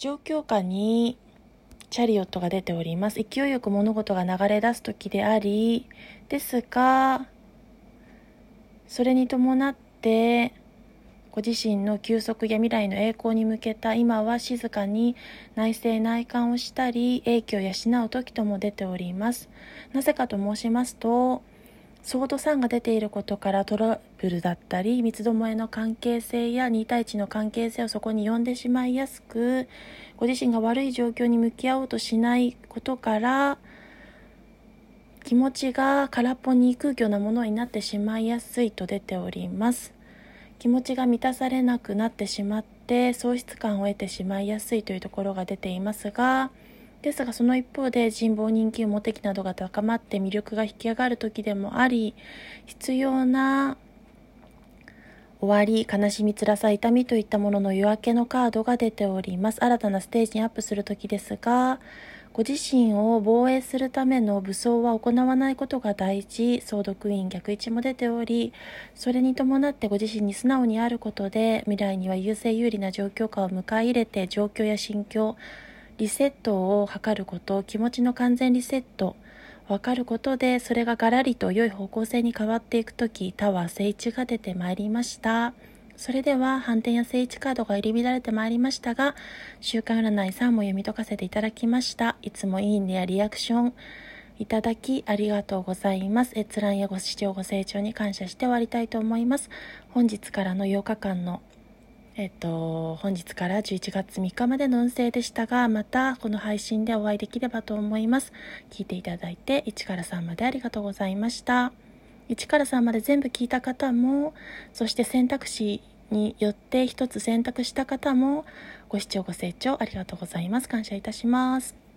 状況下にチャリオットが出ております。勢いよく物事が流れ出す時であり、ですが、それに伴って、ご自身の休息や未来の栄光に向けた今は静かに内省内観をしたり、英気を養う時とも出ております。なぜかと申しますと、ソード3が出ていることからトラブルだったり三つどもえの関係性や2対1の関係性をそこに呼んでしまいやすくご自身が悪い状況に向き合おうとしないことから気持ちが空っぽに空虚なものになってしまいやすいと出ております。気持ちが満たされなくなってしまって喪失感を得てしまいやすいというところが出ていますがですがその一方で人望人気モテ期などが高まって魅力が引き上がる時でもあり必要な終わり悲しみ辛さ痛みといったものの夜明けのカードが出ております。新たなステージにアップする時ですがご自身を防衛するための武装は行わないことが大事。総督院逆位置も出ておりそれに伴ってご自身に素直にあることで未来には優勢有利な状況下を迎え入れて状況や心境リセットを図ること気持ちの完全リセット分かることでそれがガラリと良い方向性に変わっていく時タワー聖地が出てまいりましたそれでは反転や聖地カードが入り乱れてまいりましたが週刊占い3も読み解かせていただきましたいつもいいねやリアクションいただきありがとうございます。閲覧やご視聴ご清聴に感謝して終わりたいと思います。本日からの8日間のえっと、本日から11月3日までの運勢でしたが、またこの配信でお会いできればと思います。聞いていただいて1から3までありがとうございました。1から3まで全部聞いた方も、そして選択肢によって1つ選択した方も、ご視聴ご清聴ありがとうございます。感謝いたします。